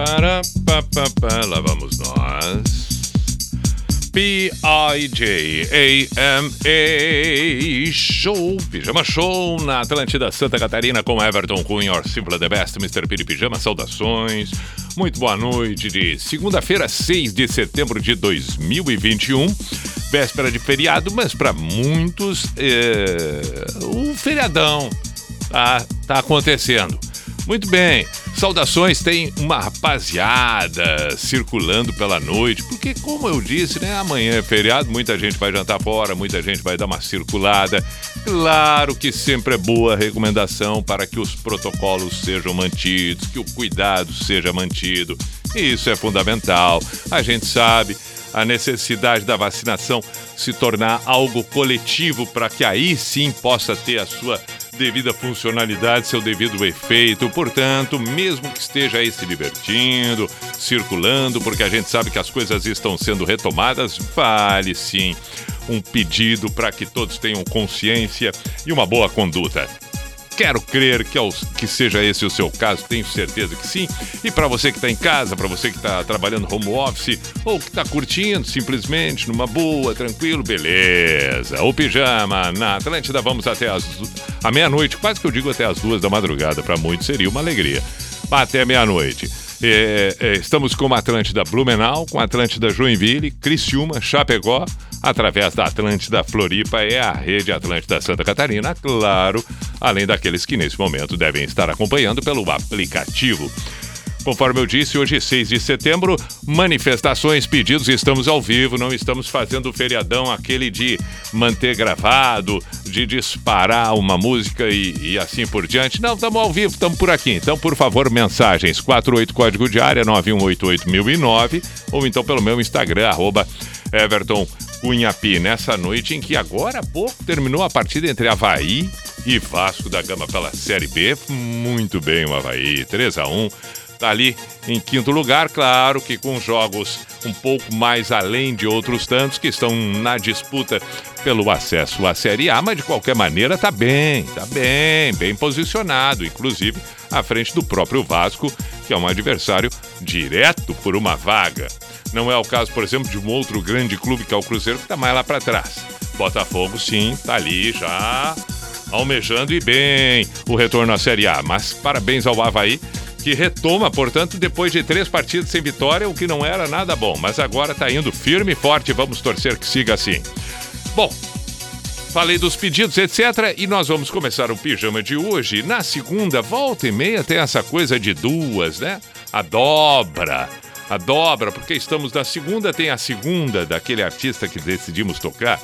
Para, pa, pa, pa, lá vamos nós. P-I-J-A-M-A Show, Pijama Show na Atlântida Santa Catarina com Everton Cunha, or Simple the Best, Mr. Piri Pijama, saudações. Muito boa noite de segunda-feira, 6 de setembro de 2021. Véspera de feriado, mas para muitos é, o feriadão tá, tá acontecendo. Muito bem, saudações. Tem uma rapaziada circulando pela noite, porque, como eu disse, né, amanhã é feriado, muita gente vai jantar fora, muita gente vai dar uma circulada. Claro que sempre é boa recomendação para que os protocolos sejam mantidos, que o cuidado seja mantido. Isso é fundamental. A gente sabe a necessidade da vacinação se tornar algo coletivo para que aí sim possa ter a sua devida funcionalidade, seu devido efeito. Portanto, mesmo que esteja aí se divertindo, circulando, porque a gente sabe que as coisas estão sendo retomadas, vale sim um pedido para que todos tenham consciência e uma boa conduta. Quero crer que, que seja esse o seu caso, tenho certeza que sim. E para você que está em casa, para você que está trabalhando home office ou que está curtindo simplesmente numa boa, tranquilo, beleza. O pijama na Atlântida, vamos até as, a meia-noite, quase que eu digo até as duas da madrugada, para muitos seria uma alegria. Até meia-noite. É, é, estamos com a Atlântida Blumenau, com a Atlântida Joinville, Criciúma, Chapecó, através da Atlântida Floripa, é a rede Atlântida Santa Catarina, claro, além daqueles que nesse momento devem estar acompanhando pelo aplicativo. Conforme eu disse, hoje, 6 de setembro, manifestações, pedidos, estamos ao vivo, não estamos fazendo o feriadão aquele de manter gravado, de disparar uma música e, e assim por diante. Não, estamos ao vivo, estamos por aqui. Então, por favor, mensagens 48 código de área 9188009 ou então pelo meu Instagram, arroba Everton Cunhapi, nessa noite em que agora há pouco terminou a partida entre Havaí e Vasco da Gama pela Série B. Muito bem o Havaí, 3 a 1 Está ali em quinto lugar, claro que com jogos um pouco mais além de outros tantos que estão na disputa pelo acesso à Série A, mas de qualquer maneira está bem, está bem, bem posicionado, inclusive à frente do próprio Vasco, que é um adversário direto por uma vaga. Não é o caso, por exemplo, de um outro grande clube que é o Cruzeiro, que está mais lá para trás. Botafogo, sim, está ali já almejando e bem o retorno à Série A. Mas parabéns ao Havaí, que retoma, portanto, depois de três partidas sem vitória, o que não era nada bom. Mas agora está indo firme e forte, vamos torcer que siga assim. Bom, falei dos pedidos, etc. E nós vamos começar o pijama de hoje. Na segunda, volta e meia, tem essa coisa de duas, né? A dobra. A dobra, porque estamos na segunda, tem a segunda daquele artista que decidimos tocar.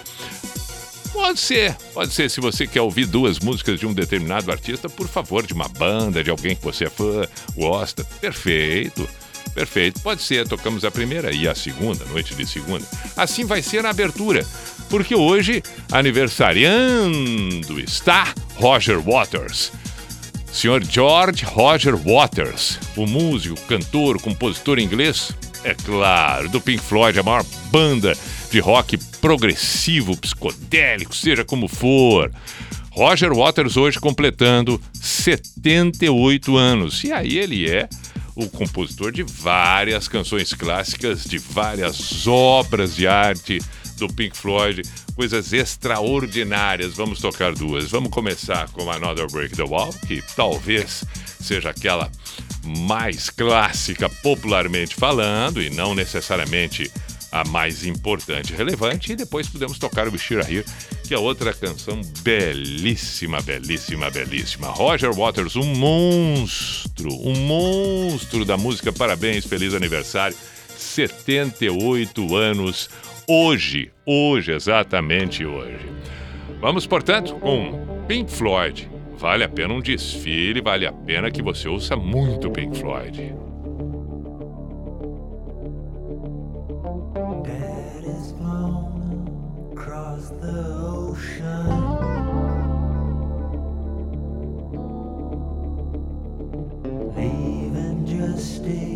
Pode ser, pode ser. Se você quer ouvir duas músicas de um determinado artista, por favor, de uma banda, de alguém que você é fã, gosta. Perfeito. Perfeito, pode ser. Tocamos a primeira e a segunda, noite de segunda. Assim vai ser na abertura, porque hoje, aniversariando está Roger Waters. Senhor George Roger Waters, o músico, cantor, compositor inglês, é claro, do Pink Floyd, a maior banda de rock progressivo, psicodélico, seja como for. Roger Waters hoje completando 78 anos. E aí ele é o compositor de várias canções clássicas, de várias obras de arte do Pink Floyd, coisas extraordinárias. Vamos tocar duas. Vamos começar com Another Break the Wall, que talvez seja aquela mais clássica popularmente falando e não necessariamente a mais importante e relevante, e depois podemos tocar o Bishira Here, que é outra canção belíssima, belíssima, belíssima. Roger Waters, um monstro, um monstro da música. Parabéns, feliz aniversário. 78 anos hoje, hoje, exatamente hoje. Vamos, portanto, com Pink Floyd. Vale a pena um desfile, vale a pena que você ouça muito Pink Floyd. Stay.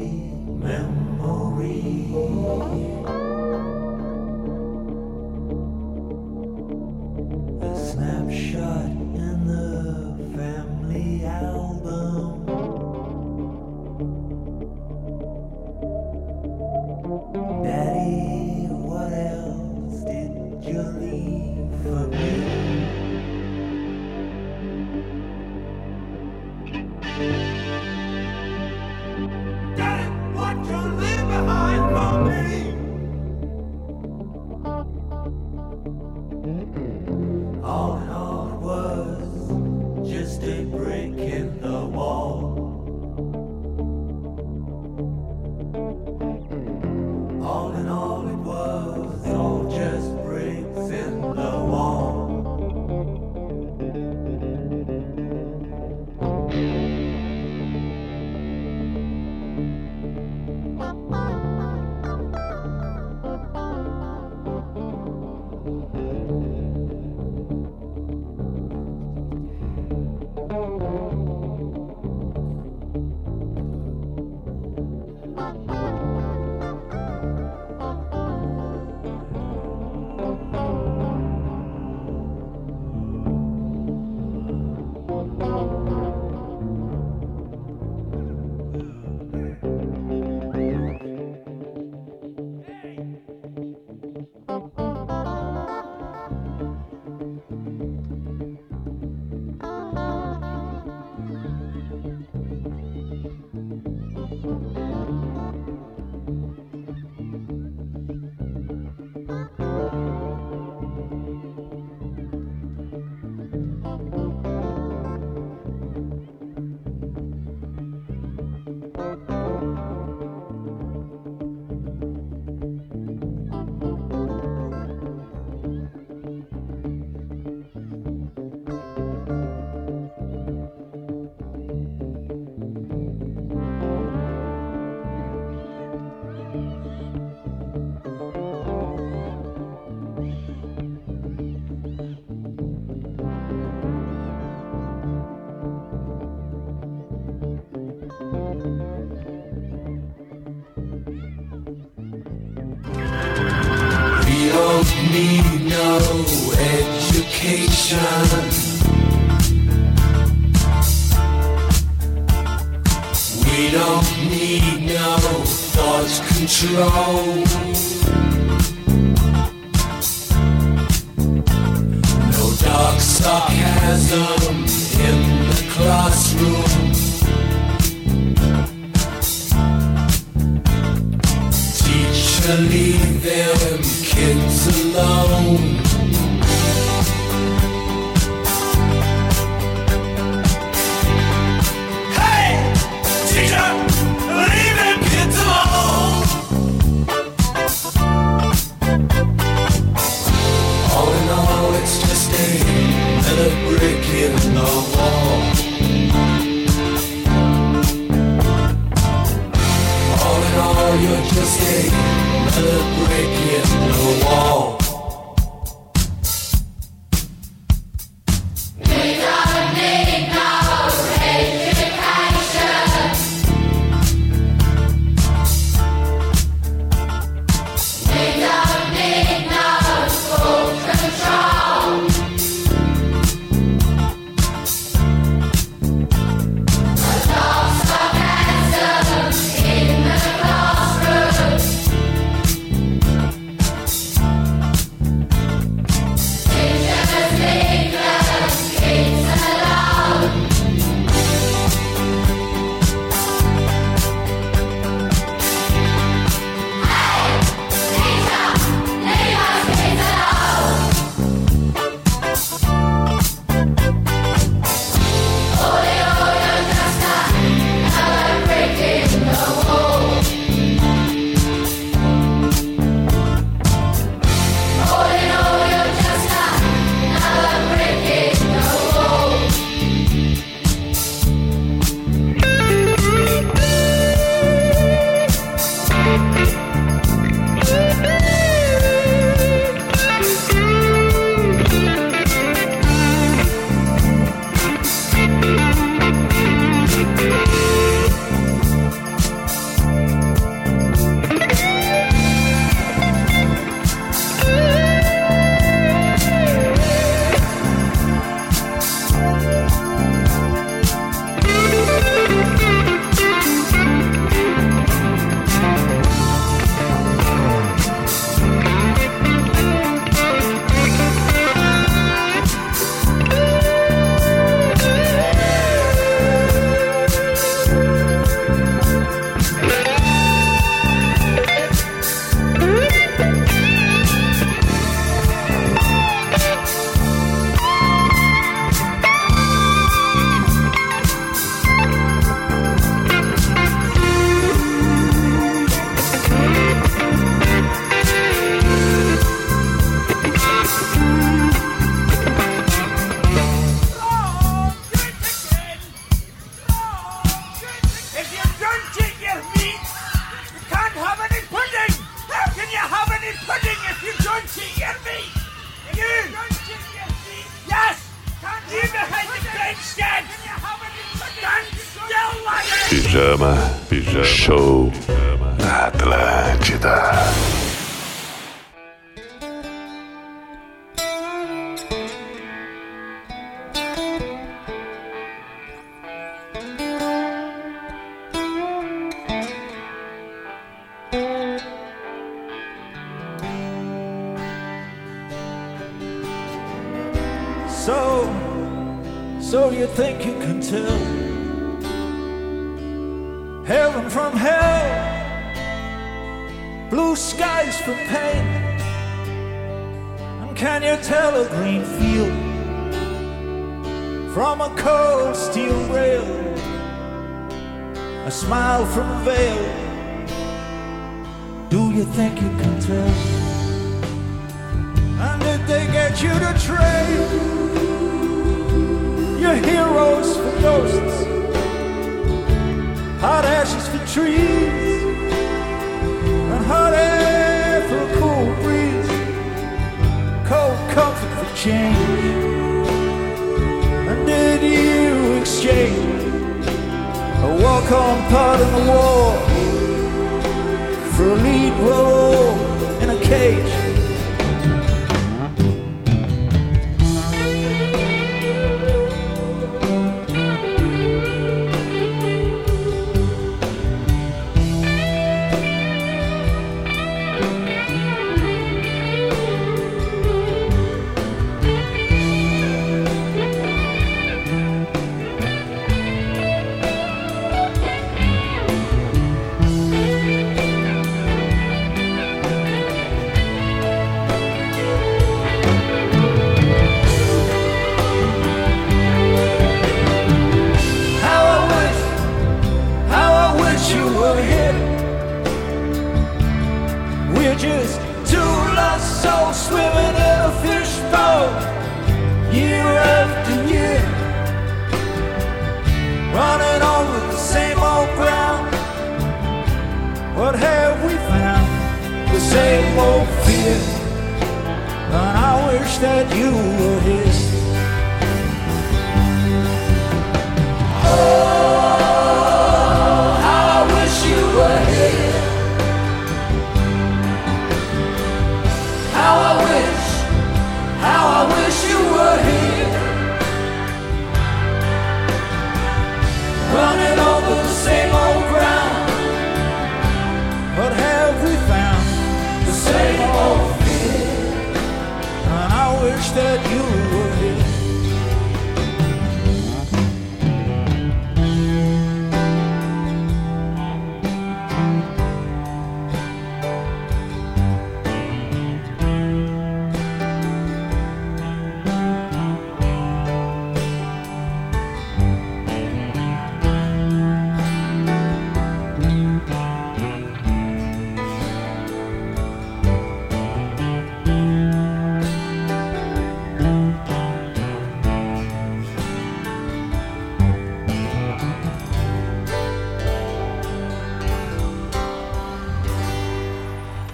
no education.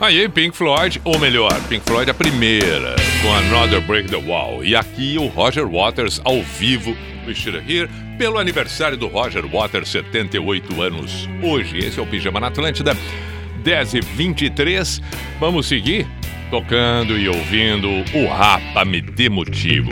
Aí, Pink Floyd, ou melhor, Pink Floyd a primeira, com Another Break the Wall. E aqui o Roger Waters ao vivo, We Should Hear, pelo aniversário do Roger Waters, 78 anos. Hoje, esse é o Pijama na Atlântida, 10 e 23 Vamos seguir tocando e ouvindo o Rapa Me Dê Motivo.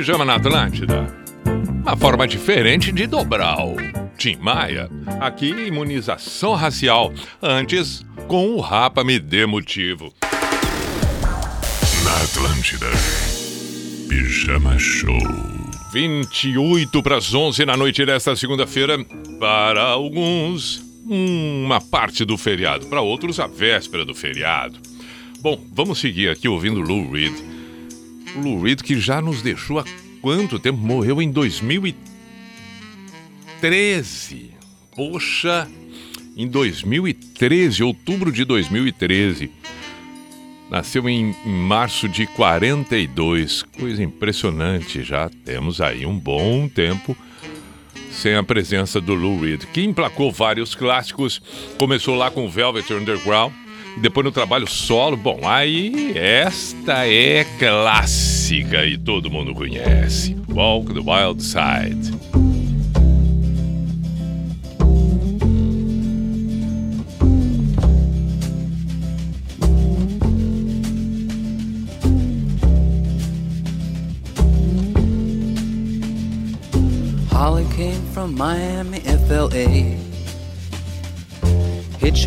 Pijama na Atlântida. Uma forma diferente de dobrar o Tim Maia. Aqui, imunização racial. Antes, com o Rapa Me Dê Motivo. Na Atlântida. Pijama Show. 28 para as 11 na noite desta segunda-feira. Para alguns, uma parte do feriado. Para outros, a véspera do feriado. Bom, vamos seguir aqui ouvindo Lou Reed. Lou Reed, que já nos deixou há quanto tempo? Morreu em 2013. Poxa, em 2013, outubro de 2013. Nasceu em, março de 42. Coisa impressionante. Já temos aí um bom tempo sem a presença do Lou Reed, que emplacou vários clássicos. Começou lá com Velvet Underground depois no trabalho solo, bom, aí esta é clássica e todo mundo conhece. Walk the Wild Side.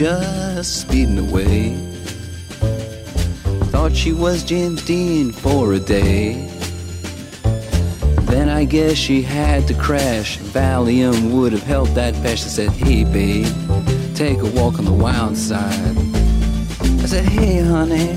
just speeding away. Thought she was James Dean for a day. Then I guess she had to crash. Valium would have helped that patch. Said, Hey, babe, take a walk on the wild side. I said, Hey, honey,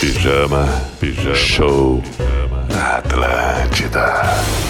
Pijama, Pijama Show na Atlântida.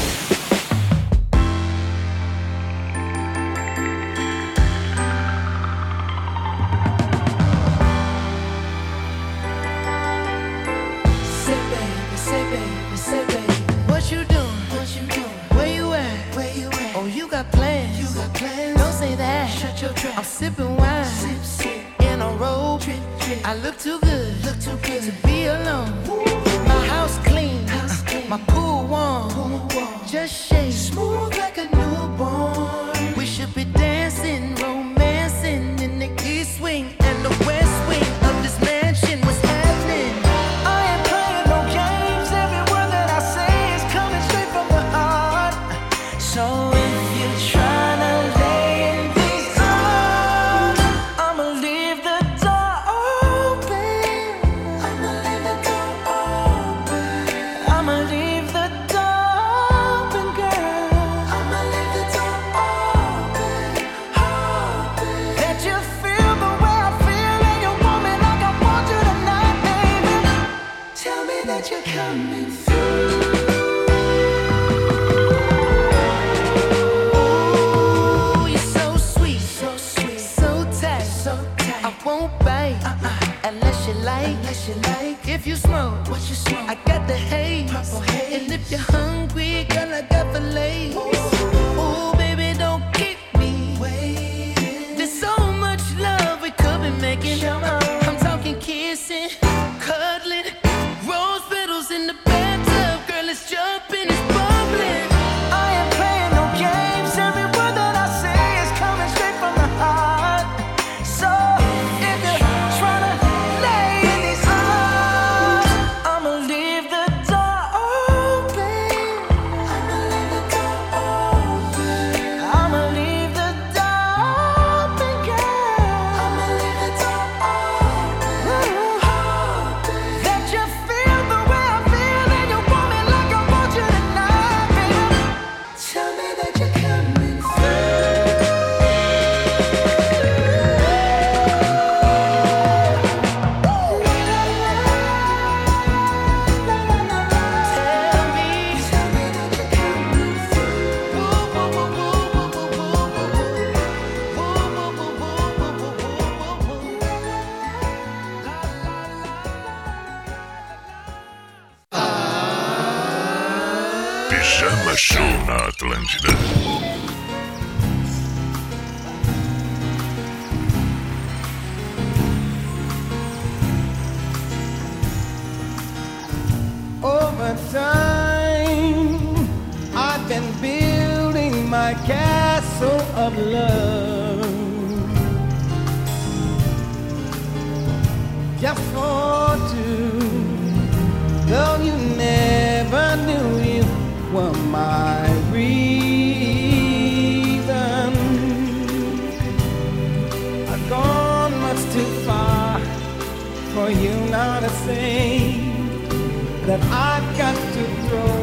that I've got to throw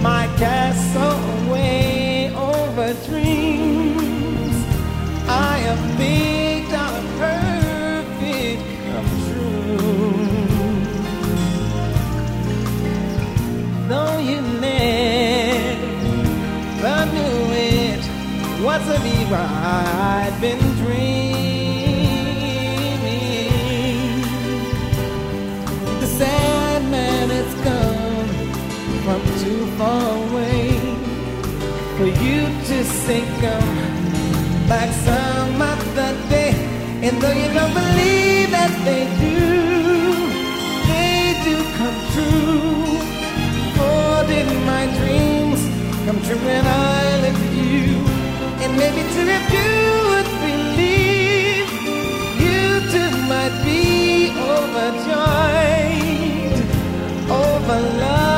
my castle away over dreams. I have big dollar perfect come true. Though you never knew it wasn't even I've been far away for you to sink on back some other day. And though you don't believe that they do, they do come true. For did my dreams come true when I lived with you? And maybe too, if you would believe, you too might be overjoyed over love.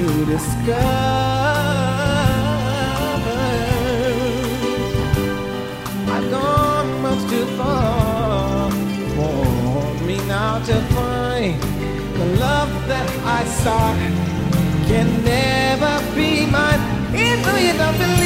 To discover. I've gone much too far for me now to find the love that I sought can never be mine. Even though you don't believe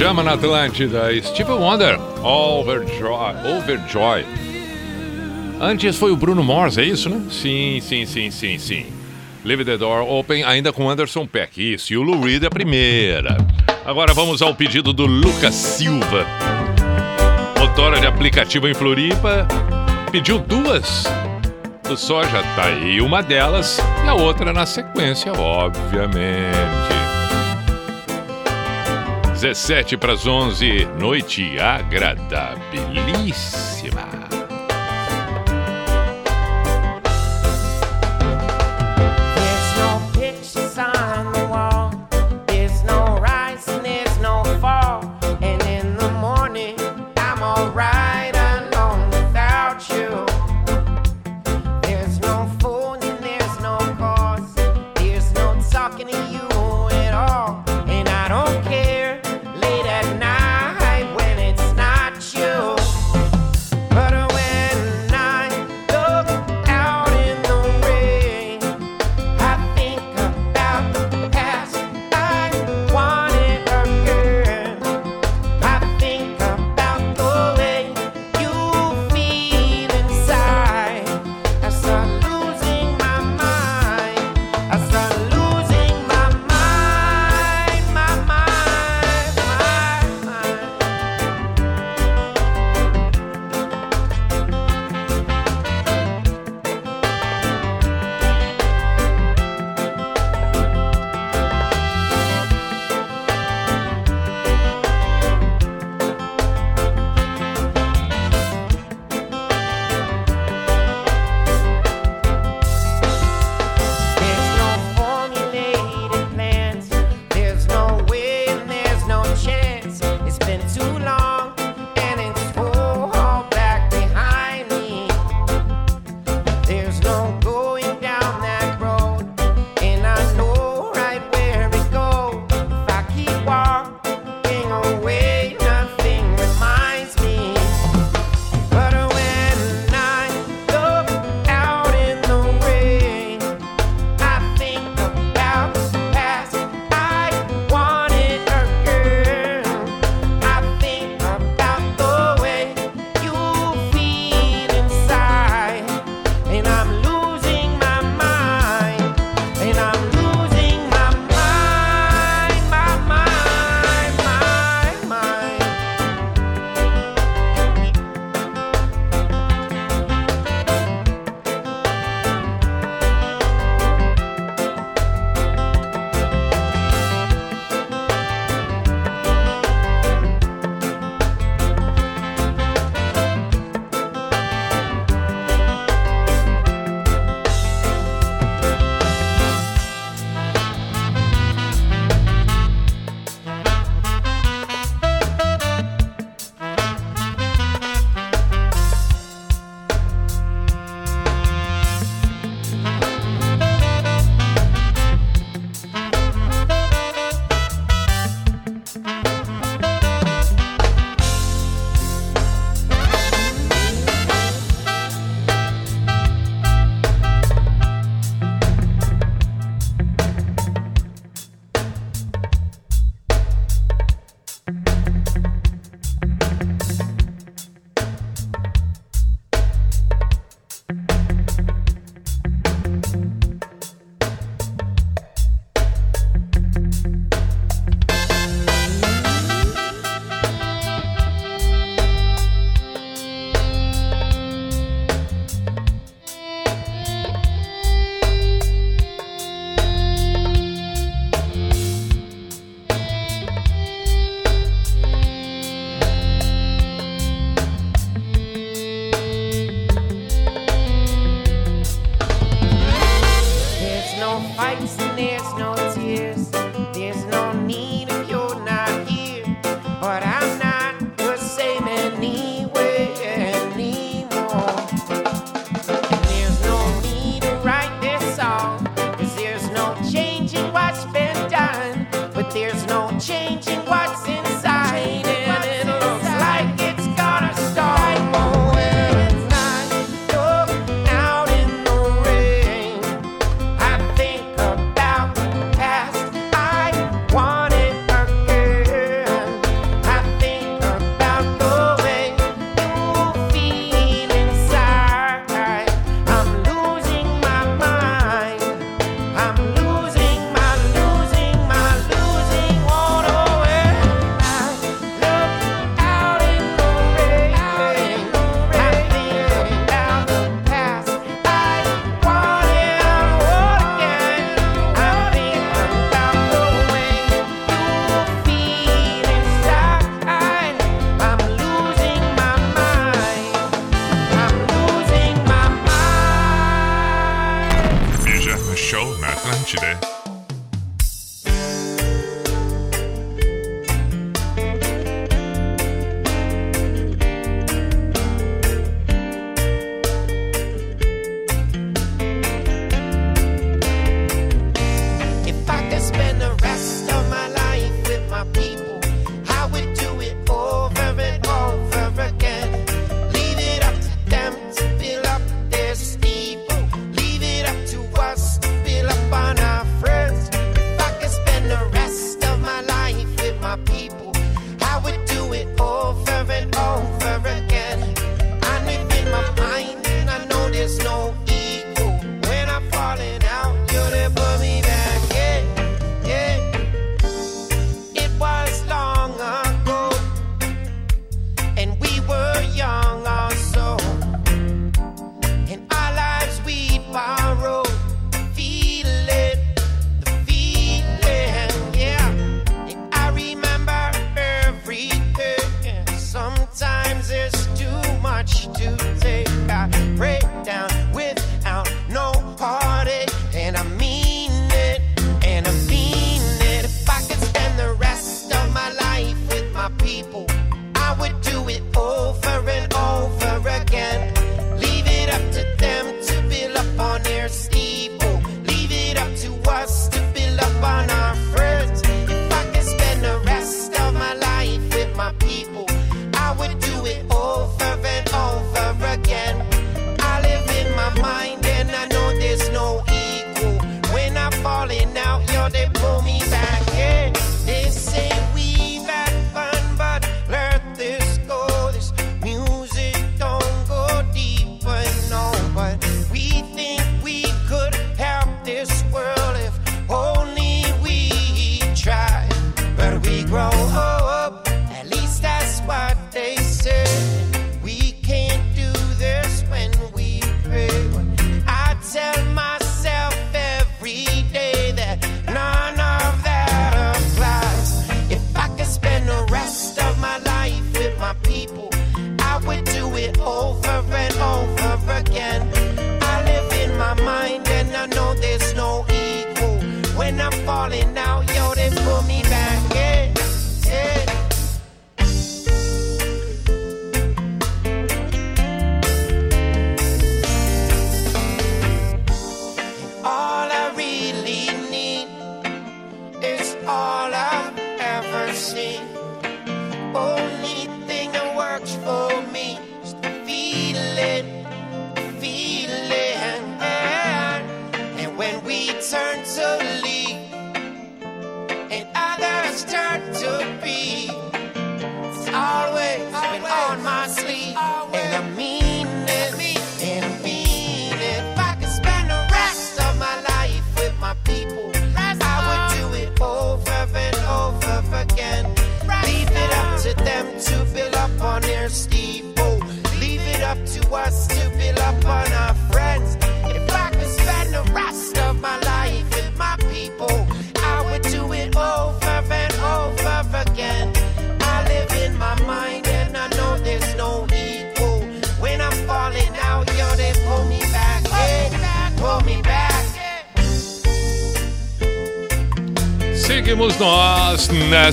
Pijama na Atlântida, Steve Wonder, Overjoy. Overjoy. Antes foi o Bruno Mars, é isso, né? Sim, sim, sim, sim, sim. Leave the Door Open, ainda com Anderson Peck. Isso, e o Lou Reed é a primeira. Agora vamos ao pedido do Lucas Silva. Motora de aplicativo em Floripa. Pediu duas do Soja, tá aí uma delas e a outra na sequência, obviamente. 17 para as 11, noite agradabilíssima.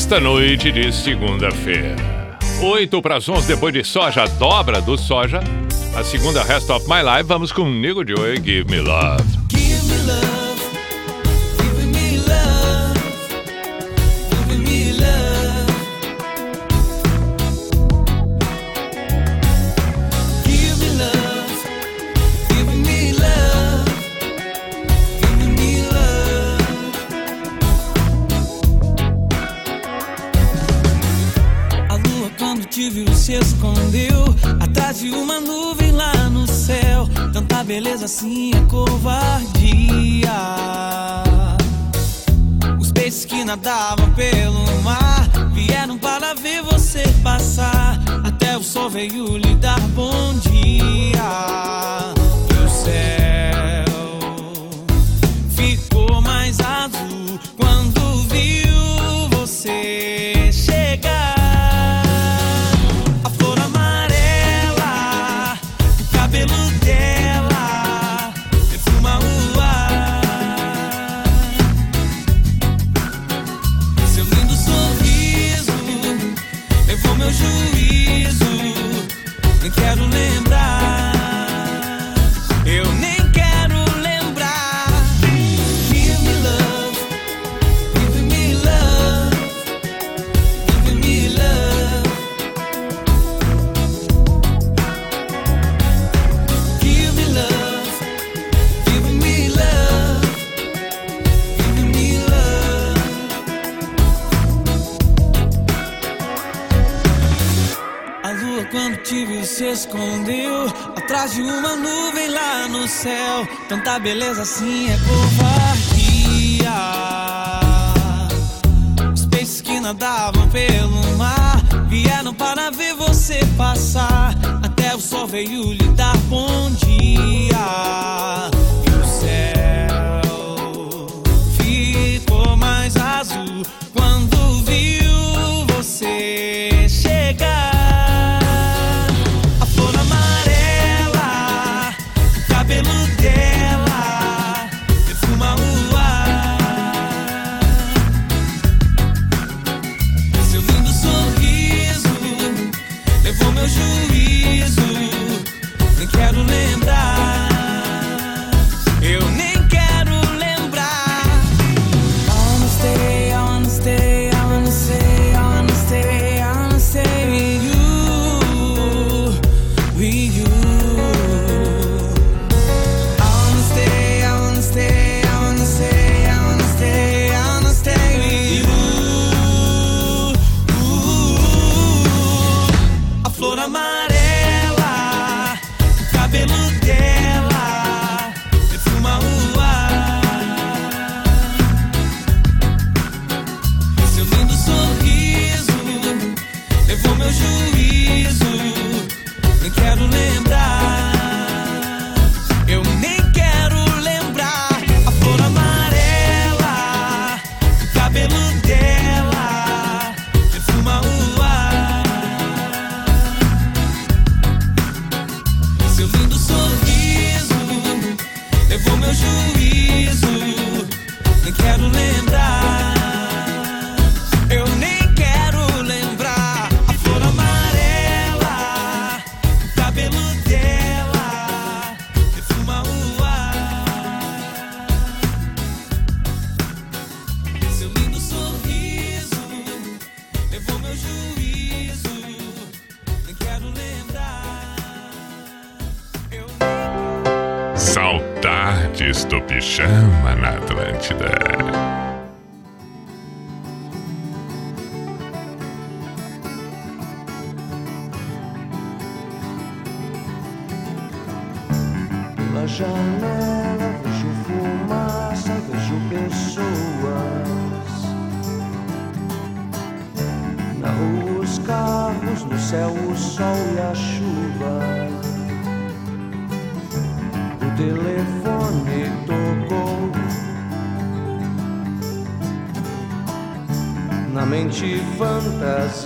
nesta noite de segunda-feira. 8 para as 11 depois de soja, dobra do soja. A segunda Rest of My Life, vamos com Nico Joy Give Me Love. nadavam pelo mar. Vieram para ver você passar. Até o sol veio lhe dar bom dia.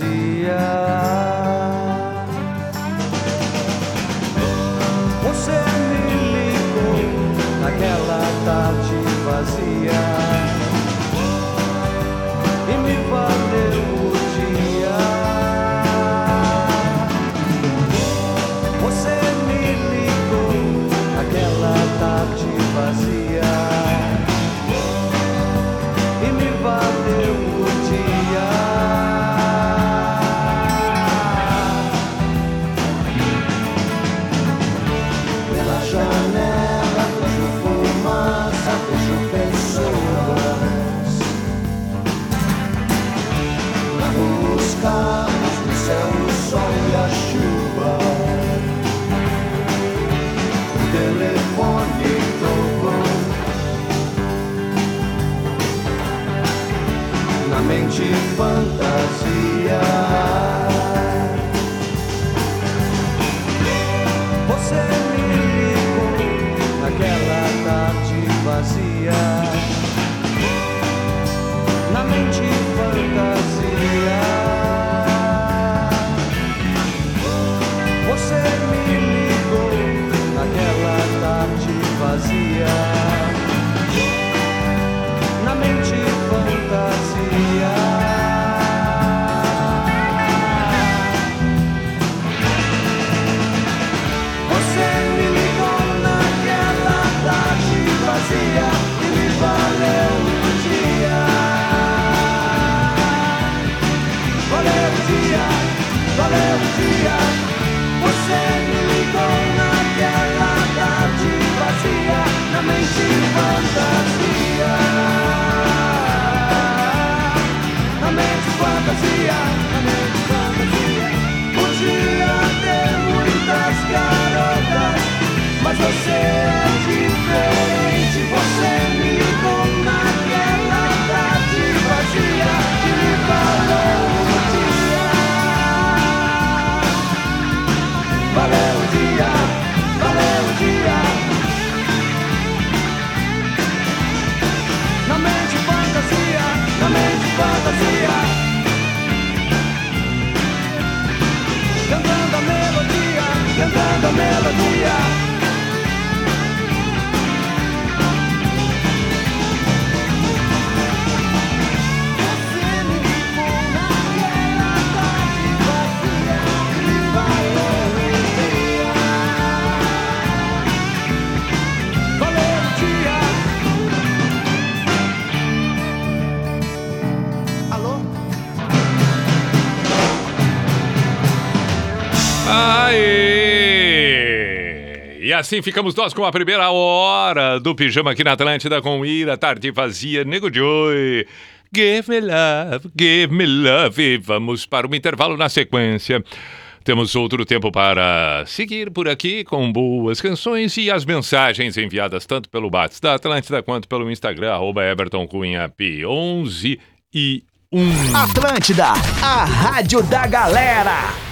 vazia. Assim ficamos nós com a primeira hora do Pijama aqui na Atlântida com Ira, Tarde Vazia, Nego Joy. Give me love, give me love. E vamos para um intervalo na sequência. Temos outro tempo para seguir por aqui com boas canções e as mensagens enviadas tanto pelo Bats da Atlântida quanto pelo Instagram, arroba Everton Cunha P11 e 1. Atlântida, a rádio da galera.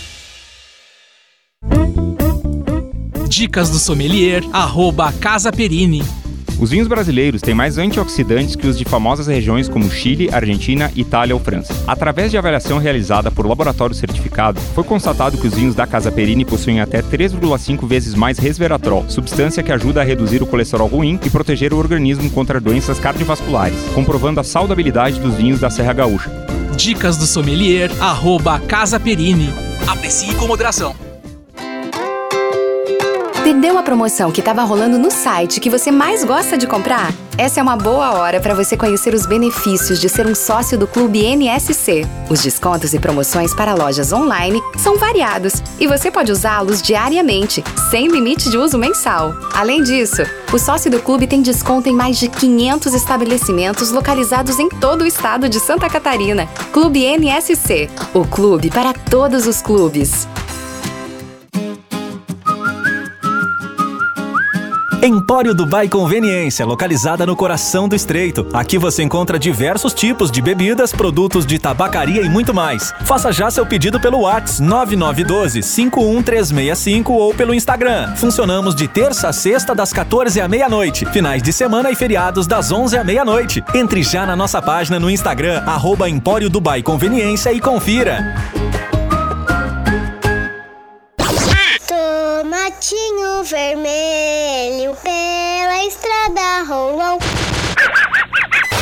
Dicas do sommelier, arroba Casa Perini. Os vinhos brasileiros têm mais antioxidantes que os de famosas regiões como Chile, Argentina, Itália ou França. Através de avaliação realizada por laboratório certificado, foi constatado que os vinhos da Casa Perini possuem até 3,5 vezes mais resveratrol, substância que ajuda a reduzir o colesterol ruim e proteger o organismo contra doenças cardiovasculares, comprovando a saudabilidade dos vinhos da Serra Gaúcha. Dicas do sommelier, arroba Casa Perini. Aprecie com moderação. Perdeu a promoção que estava rolando no site que você mais gosta de comprar? Essa é uma boa hora para você conhecer os benefícios de ser um sócio do Clube NSC. Os descontos e promoções para lojas online são variados e você pode usá-los diariamente, sem limite de uso mensal. Além disso, o sócio do clube tem desconto em mais de 500 estabelecimentos localizados em todo o estado de Santa Catarina. Clube NSC, o clube para todos os clubes. Empório Dubai Conveniência, localizada no coração do Estreito. Aqui você encontra diversos tipos de bebidas, produtos de tabacaria e muito mais. Faça já seu pedido pelo WhatsApp 9912-51365 ou pelo Instagram. Funcionamos de terça a sexta das 14 à meia-noite, finais de semana e feriados das 11 à meia-noite. Entre já na nossa página no Instagram, arroba Empório Dubai Conveniência e confira. Tomatinho vermelho pela estrada rolou.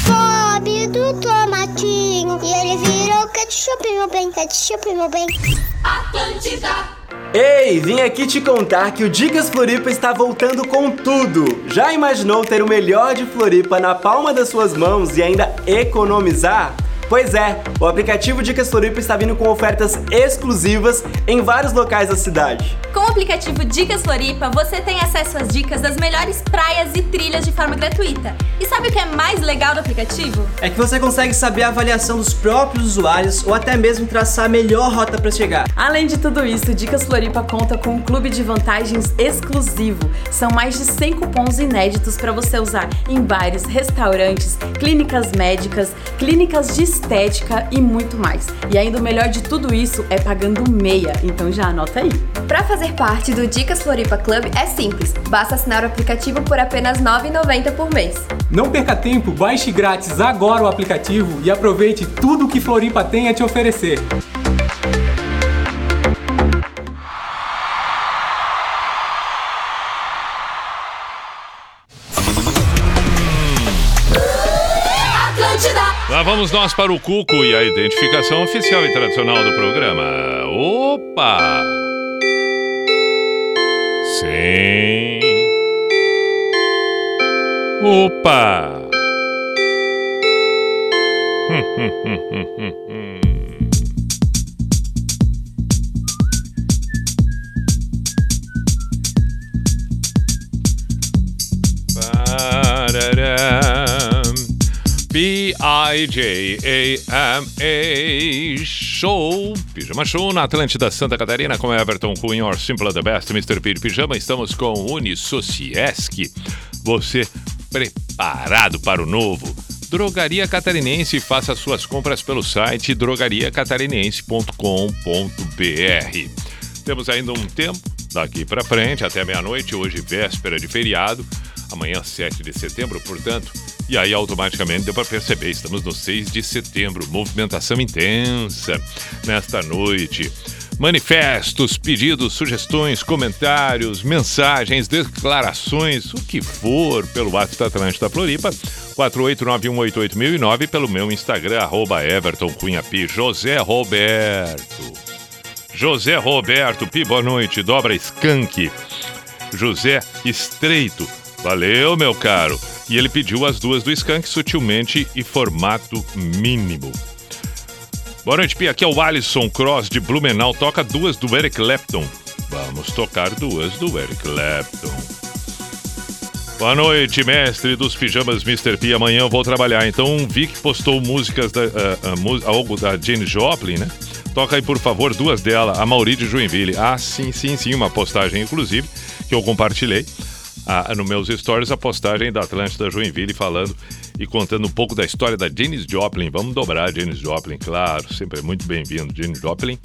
Pobre do tomatinho e ele virou ketchup, meu bem, ketchup, meu bem. Atlântida. Ei, vim aqui te contar que o Dicas Floripa está voltando com tudo. Já imaginou ter o melhor de Floripa na palma das suas mãos e ainda economizar? Pois é, o aplicativo Dicas Floripa está vindo com ofertas exclusivas em vários locais da cidade. Com o aplicativo Dicas Floripa, você tem acesso às dicas das melhores praias e trilhas de forma gratuita. E sabe o que é mais legal do aplicativo? É que você consegue saber a avaliação dos próprios usuários ou até mesmo traçar a melhor rota para chegar. Além de tudo isso, Dicas Floripa conta com um clube de vantagens exclusivo. São mais de 100 cupons inéditos para você usar em bares, restaurantes, clínicas médicas, clínicas de estética e muito mais. E ainda o melhor de tudo isso é pagando meia, então já anota aí. Para fazer parte do Dicas Floripa Club é simples, basta assinar o aplicativo por apenas R$ 9,90 por mês. Não perca tempo, baixe grátis agora o aplicativo e aproveite tudo que Floripa tem a te oferecer. Vamos nós para o Cuco e a identificação oficial e tradicional do programa. Opa! Sim. Opa! Pararam. P-I-J-A-M-A Show, Pijama Show na Atlântida Santa Catarina com Everton Cunha, or Simple the Best, Mr. P de Pijama. Estamos com Unisociesc. Você preparado para o novo? Drogaria Catarinense, faça suas compras pelo site drogariacatarinense.com.br. Temos ainda um tempo daqui para frente, até meia-noite, hoje véspera de feriado, amanhã 7 de setembro, portanto, e aí automaticamente deu para perceber, estamos no 6 de setembro, movimentação intensa nesta noite. Manifestos, pedidos, sugestões, comentários, mensagens, declarações, o que for, pelo WhatsApp da Atlântida Floripa, 489188009, pelo meu Instagram, arroba Everton Cunha Pi, José Roberto. José Roberto, Pi, boa noite, dobra Skank. José Estreito, valeu, meu caro. E ele pediu as duas do Skank sutilmente e formato mínimo. Boa noite, Pia. Aqui é o Alisson Cross de Blumenau. Toca duas do Eric Clapton. Vamos tocar duas do Eric Clapton. Boa noite, mestre dos pijamas Mr. P. Amanhã eu vou trabalhar. Então vi que postou músicas da, uh, uh, algo da Jane Joplin, né? Toca aí, por favor, duas dela. A Mauri de Joinville. Ah, sim, sim, sim. Uma postagem, inclusive, que eu compartilhei ah, no meus stories, a postagem da Atlântida Joinville falando e contando um pouco da história da Janis Joplin. Vamos dobrar a Janis Joplin, claro, sempre muito bem-vindo. Janis Joplin,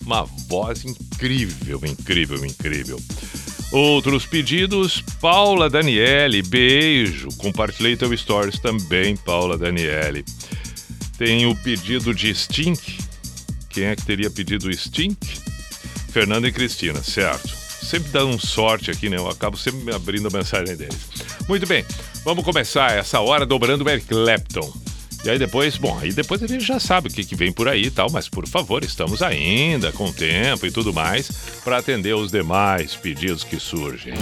uma voz incrível, incrível, incrível. Outros pedidos, Paula Daniele, beijo. Compartilhei teu stories também, Paula Daniele. Tem o pedido de Stink. Quem é que teria pedido Stink? Fernanda e Cristina, certo. Sempre um sorte aqui, né? Eu acabo sempre abrindo a mensagem deles. Muito bem, vamos começar essa hora dobrando o Eric Clapton. E aí depois, bom, aí depois a gente já sabe o que, que vem por aí e tal, mas por favor, estamos ainda com tempo e tudo mais para atender os demais pedidos que surgem.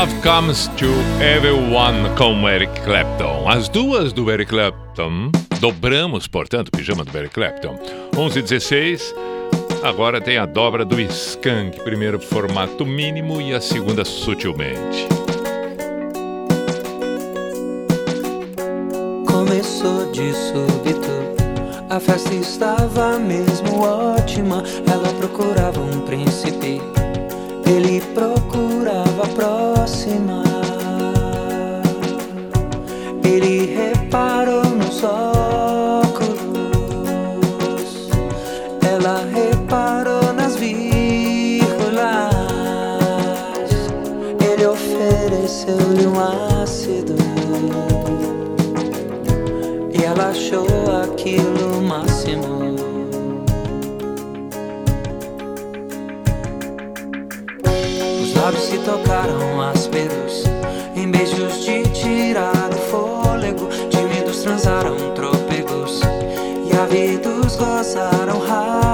Love Comes to Everyone com Eric Clapton. As duas do Eric Clapton. Dobramos, portanto, o pijama do Eric Clapton. 11 16 Agora tem a dobra do Skank. Primeiro formato mínimo e a segunda sutilmente. Começou de súbito. A festa estava mesmo ótima. Ela procurava um príncipe ele procurava aproximar. Ele reparou nos óculos, ela reparou nas vírgulas. Ele ofereceu-lhe um ácido e ela achou aquilo. tocaram ásperos Em beijos de tirado fôlego Tímidos transaram trôpegos E ávidos gozaram raios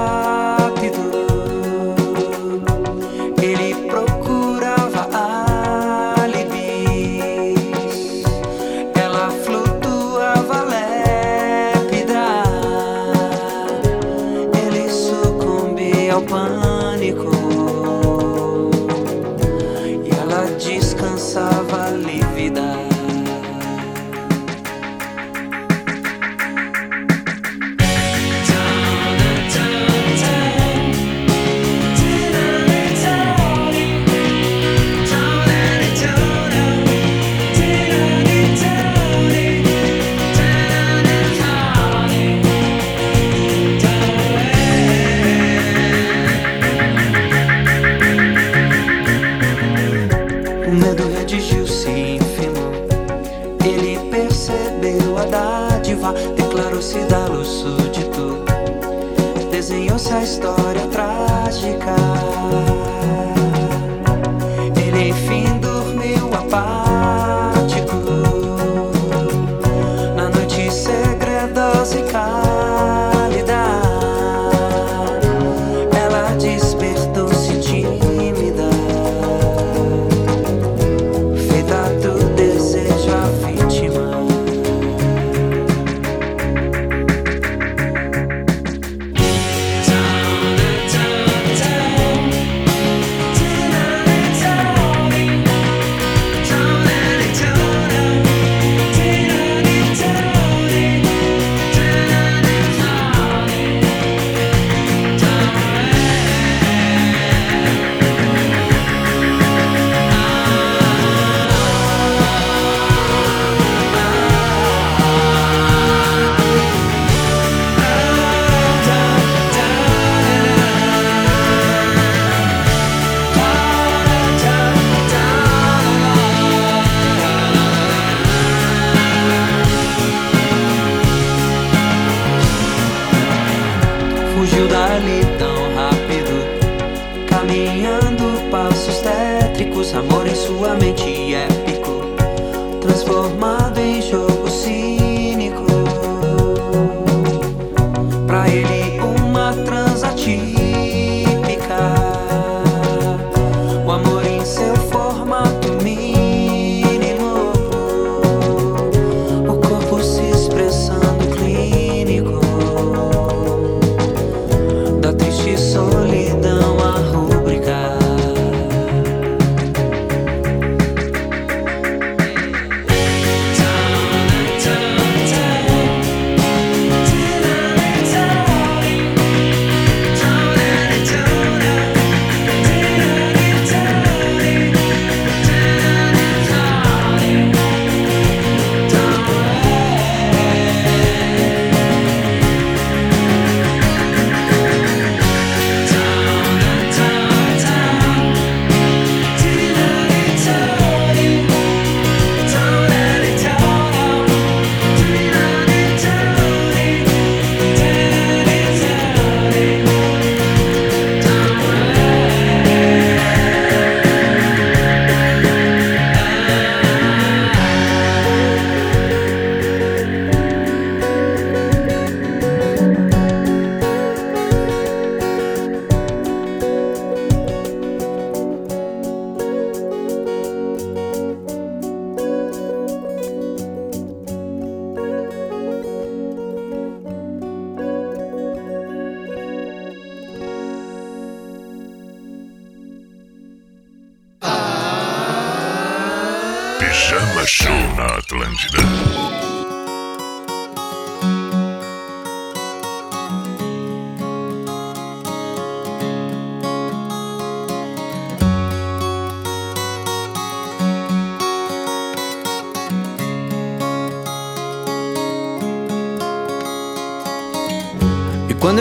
nossa história trágica.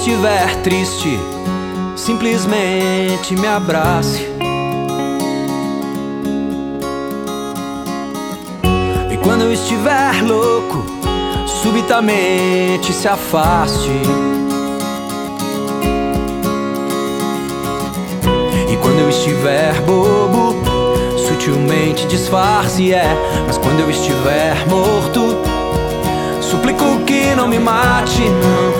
Estiver triste, simplesmente me abrace. E quando eu estiver louco, subitamente se afaste. E quando eu estiver bobo, sutilmente disfarce, é. Mas quando eu estiver morto, suplico que não me mate, não,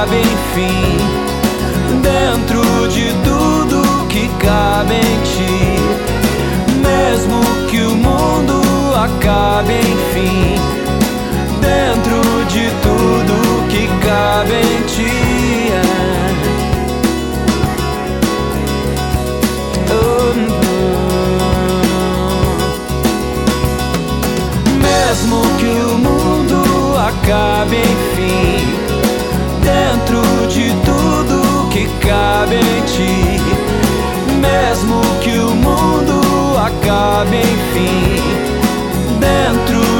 acabe, enfim. Dentro de tudo que cabe em ti. Mesmo que o mundo acabe, enfim. Dentro de tudo que cabe em ti. é. Não. Mesmo que o mundo acabe, enfim. Cabe em ti. Mesmo que o mundo acabe, enfim. Dentro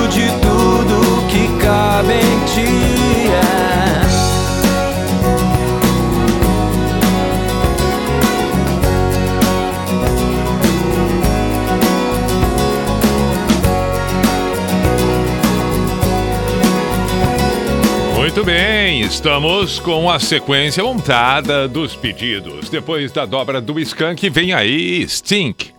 estamos com a sequência montada dos pedidos. Depois da dobra do Skank, vem aí Stink.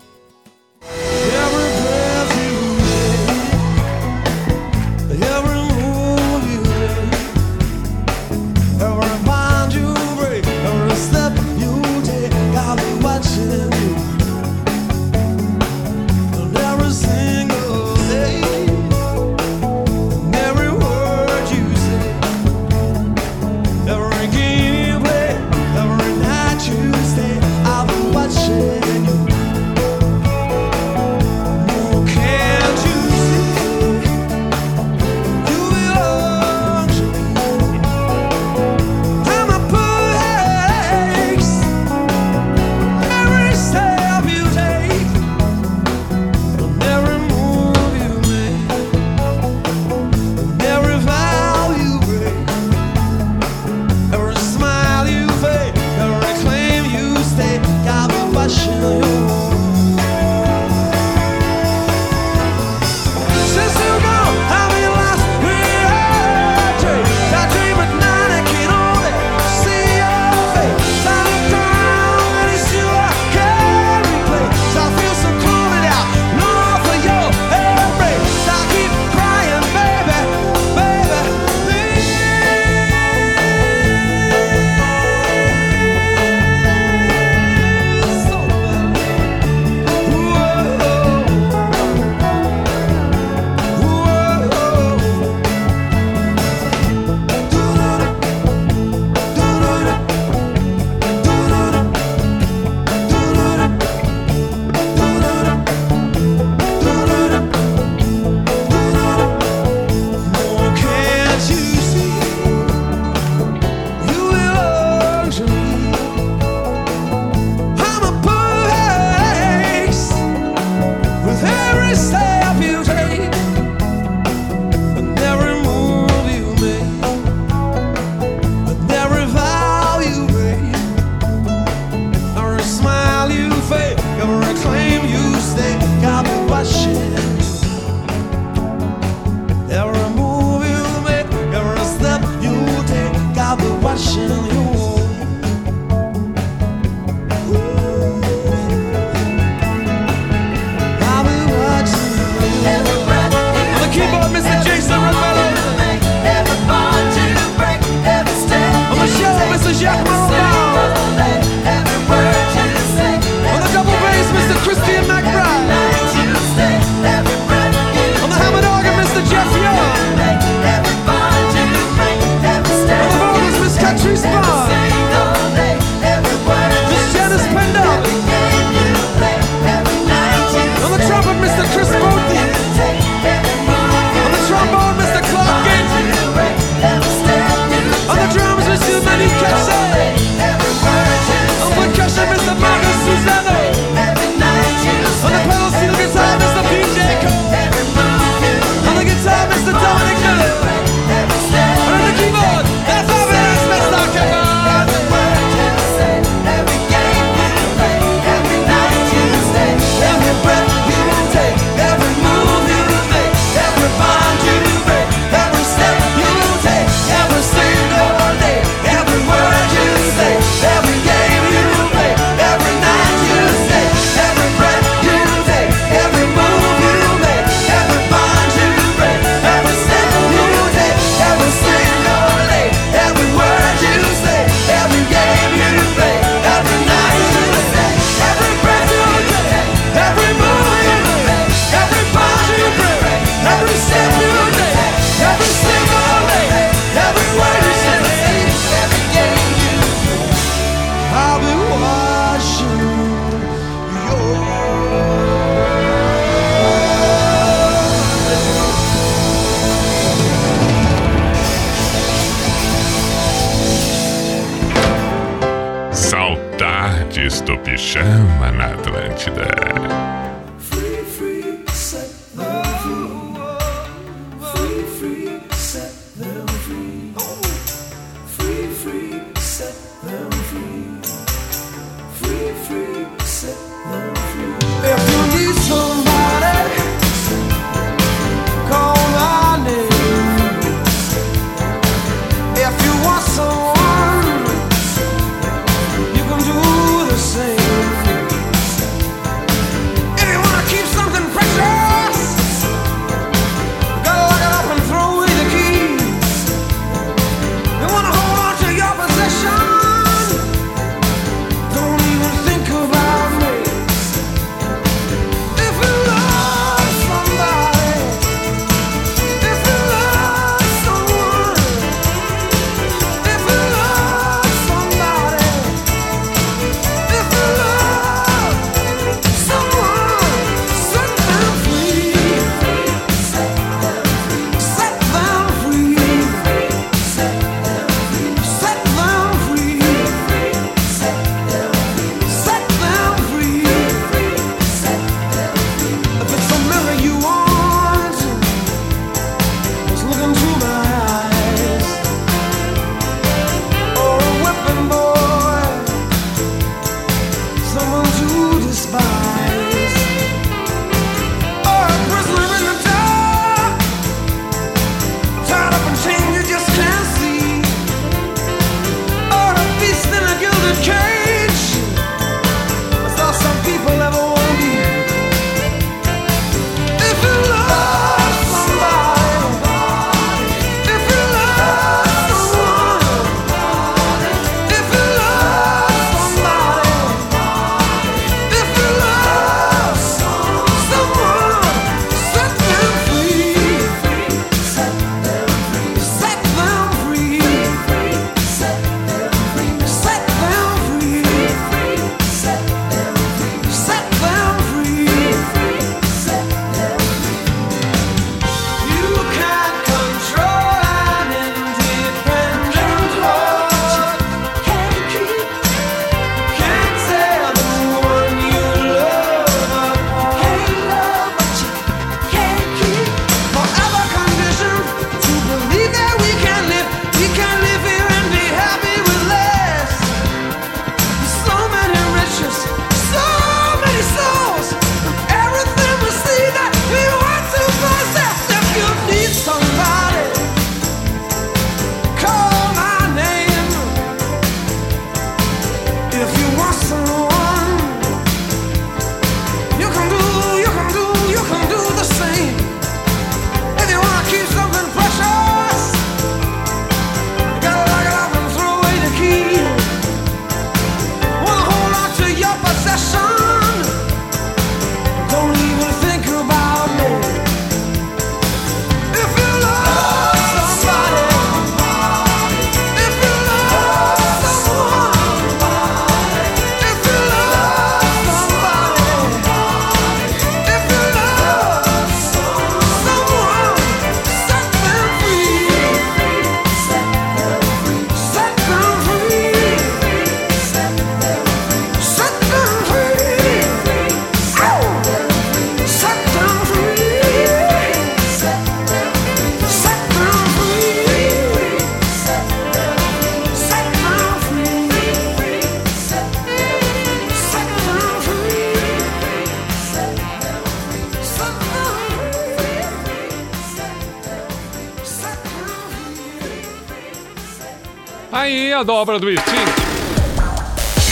a dobra do instinto.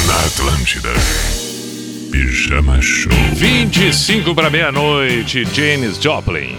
Na Atlântida. Pijama Show. 25 para meia-noite, James Joplin.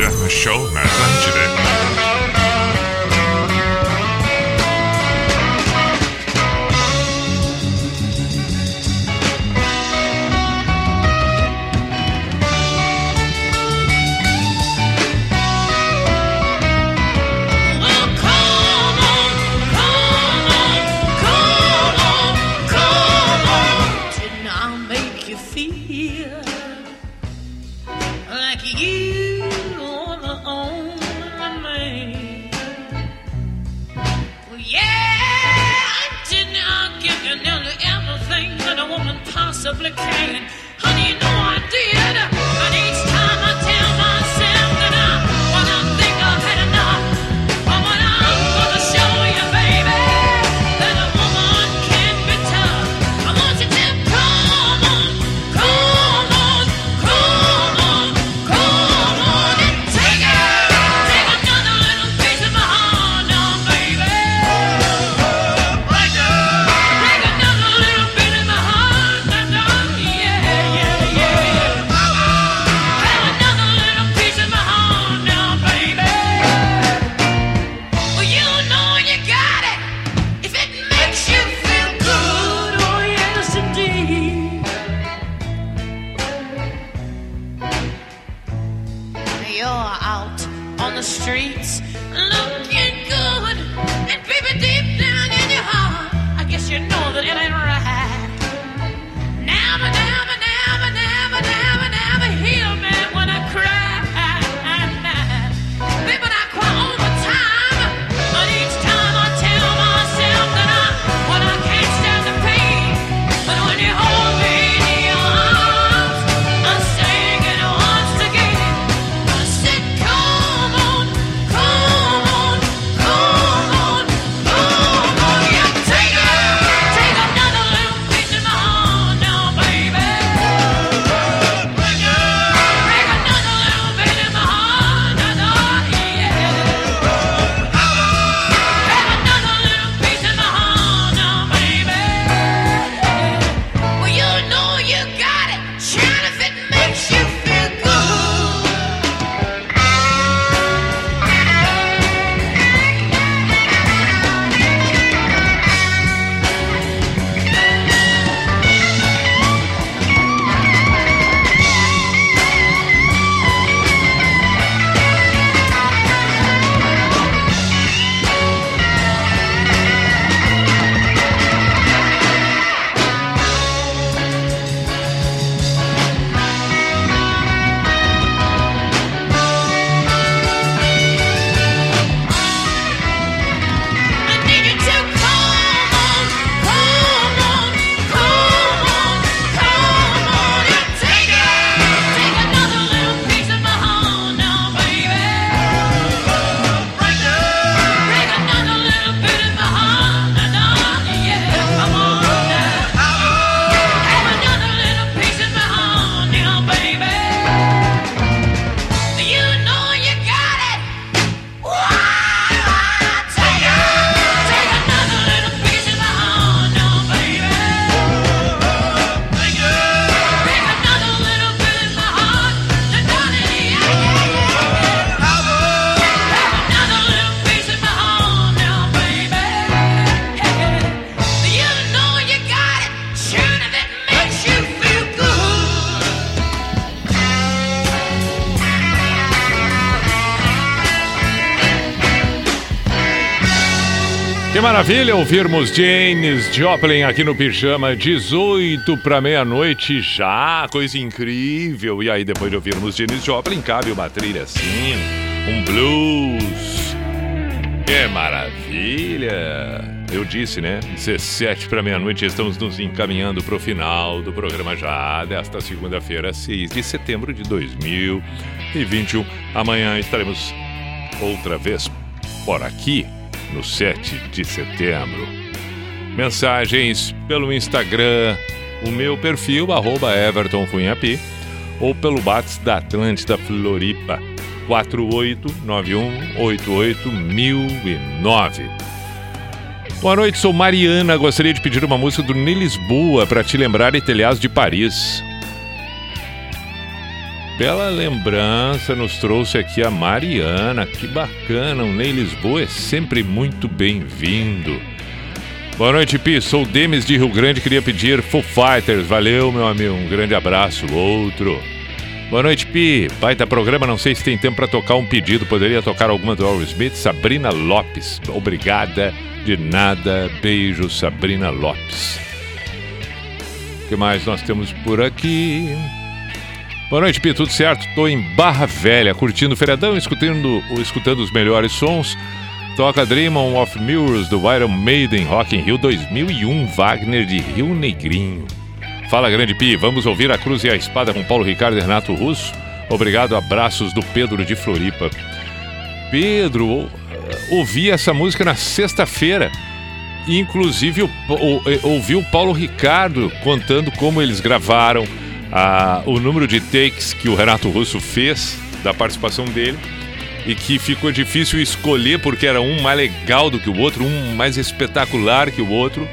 Pijama Show na Atlântida. Can? Maravilha ouvirmos James Joplin aqui no Pijama, 18 para meia-noite já, coisa incrível. E aí, depois de ouvirmos James Joplin, cabe uma trilha assim, um blues. Que maravilha! Eu disse, né? 17 para meia-noite, estamos nos encaminhando para o final do programa já desta segunda-feira, 6 de setembro de 2021. Amanhã estaremos outra vez por aqui no 7 de setembro. Mensagens pelo Instagram, o meu perfil, arroba Everton Cunhapi, ou pelo Bats da Atlântida Floripa, 4891881009. Boa noite, sou Mariana. Gostaria de pedir uma música do Ney Lisboa para te lembrar de Telhados de Paris. Bela lembrança nos trouxe aqui a Mariana. Que bacana, o Ney Lisboa é sempre muito bem-vindo. Boa noite, Pi. Sou o Demis de Rio Grande. Queria pedir Foo Fighters. Valeu, meu amigo. Um grande abraço. Outro. Boa noite, Pi. Baita programa. Não sei se tem tempo para tocar um pedido. Poderia tocar alguma do Al Smith? Sabrina Lopes. Obrigada. De nada. Beijo, Sabrina Lopes. O que mais nós temos por aqui? Boa noite, Pi, tudo certo? Tô em Barra Velha, curtindo o feriadão, escutando, escutando os melhores sons. Toca Dream on of Mirrors do Iron Maiden, Rock in Rio 2001, Wagner de Rio Negrinho. Fala, grande Pi, vamos ouvir a Cruz e a Espada com Paulo Ricardo e Renato Russo? Obrigado, abraços do Pedro de Floripa. Pedro, ou- ouvi essa música na sexta-feira. Inclusive, eh, ouvi o Paulo Ricardo contando como eles gravaram a- o número de takes que o Renato Russo fez da participação dele e que ficou difícil escolher porque era um mais legal do que o outro, um mais espetacular que o outro.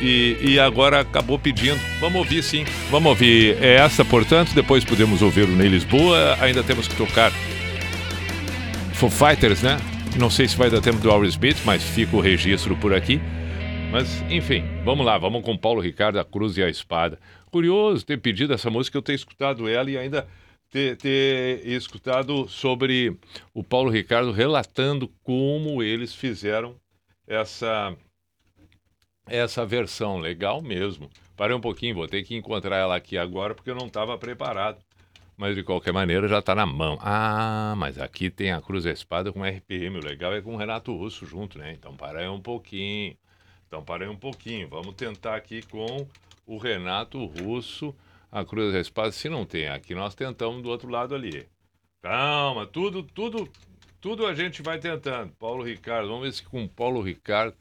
E, e agora acabou pedindo. Vamos ouvir sim. Vamos ouvir essa, portanto. Depois podemos ouvir o Ney Lisboa. Ainda temos que tocar Foo Fighters, né? Não sei se vai dar tempo do Aerosmith, mas fica o registro por aqui. Mas, enfim, vamos lá, vamos com Paulo Ricardo, a Cruz e a Espada. Curioso ter pedido essa música, eu ter escutado ela e ainda ter, ter escutado sobre o Paulo Ricardo relatando como eles fizeram essa, essa versão. Legal mesmo. Parei um pouquinho, vou ter que encontrar ela aqui agora porque eu não estava preparado. Mas de qualquer maneira já está na mão. Ah, mas aqui tem a Cruz Espada com RPM. O legal é com o Renato Russo junto, né? Então parei um pouquinho. Então parei um pouquinho. Vamos tentar aqui com o Renato Russo, a Cruz e a Espada. Se não tem aqui, nós tentamos do outro lado ali. Calma, tudo, tudo, tudo a gente vai tentando. Paulo Ricardo, vamos ver se com Paulo Ricardo.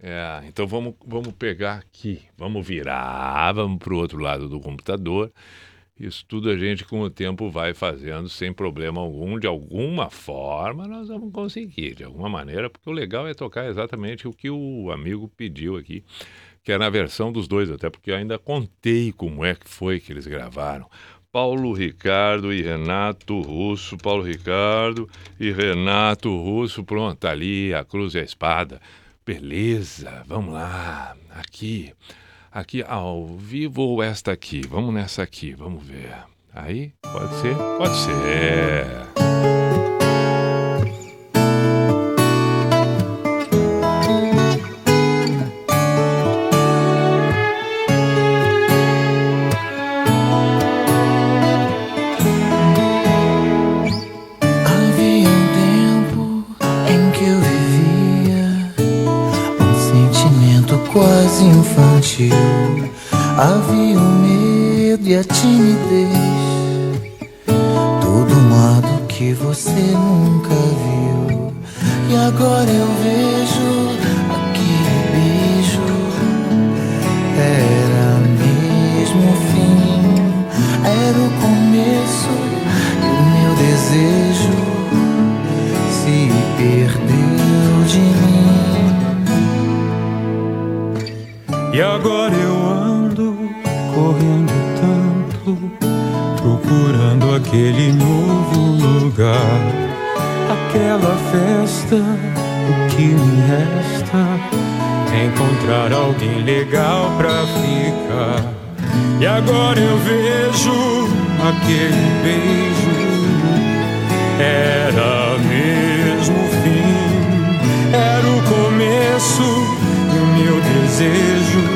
É, então vamos, vamos pegar aqui, vamos virar, vamos para o outro lado do computador. Isso tudo a gente com o tempo vai fazendo sem problema algum. De alguma forma nós vamos conseguir, de alguma maneira, porque o legal é tocar exatamente o que o amigo pediu aqui, que é na versão dos dois, até porque ainda contei como é que foi que eles gravaram. Paulo Ricardo e Renato Russo, Paulo Ricardo e Renato Russo, pronto, ali a cruz e a espada. Beleza, vamos lá, aqui. Aqui ao vivo ou esta aqui? Vamos nessa aqui, vamos ver. Aí? Pode ser? Pode ser. Havia o medo e a timidez, todo modo que você nunca viu. E agora eu vejo aquele beijo. Era mesmo o fim, era o começo e o meu desejo E agora eu ando correndo tanto, procurando aquele novo lugar, aquela festa. O que me resta encontrar alguém legal pra ficar. E agora eu vejo aquele beijo. Era mesmo o fim, desejo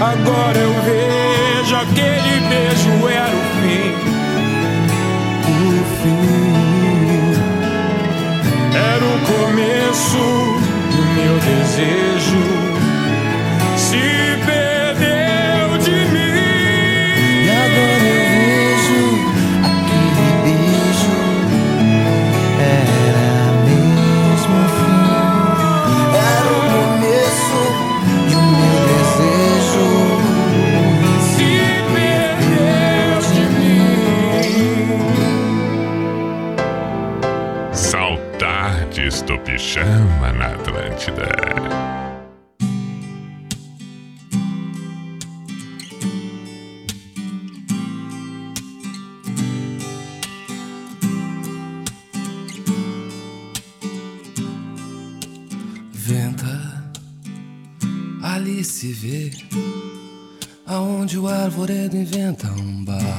Agora eu vejo aquele beijo era o fim. O fim era o começo do meu desejo. Pijama na Atlântida. Venta, ali se vê aonde o arvoredo inventa um balé.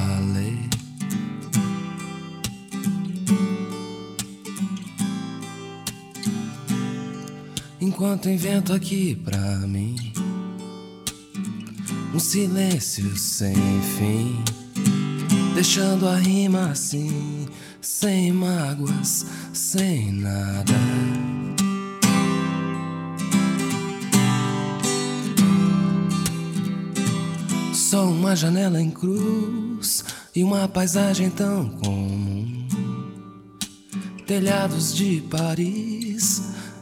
Enquanto invento aqui pra mim um silêncio sem fim, deixando a rima assim, sem mágoas, sem nada. Só uma janela em cruz e uma paisagem tão comum. Telhados de Paris,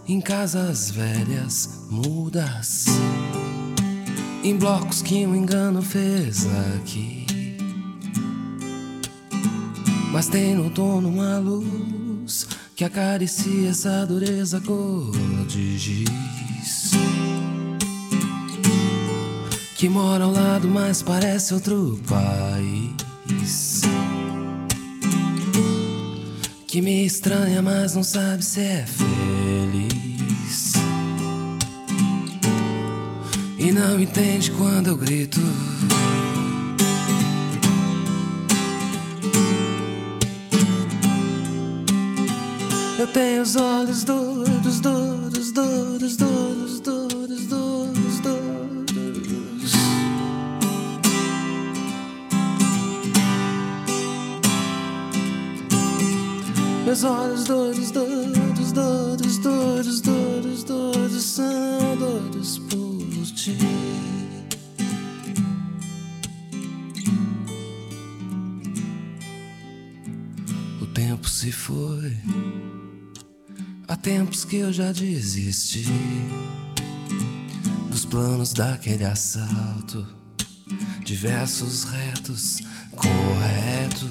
em casas velhas mudas, em blocos que um engano fez aqui. Mas tem no outono uma luz que acaricia essa dureza cor de giz que mora ao lado, mas parece outro país. Que me estranha, mas não sabe se é feliz. E não entende quando eu grito. Eu tenho os olhos duros, duros, duros, duros, duros, duros, duros. Meus olhos duros, duros, duros, duros, duros, duros são duros O tempo se foi. Há tempos que eu já desisti dos planos daquele assalto, diversos retos corretos.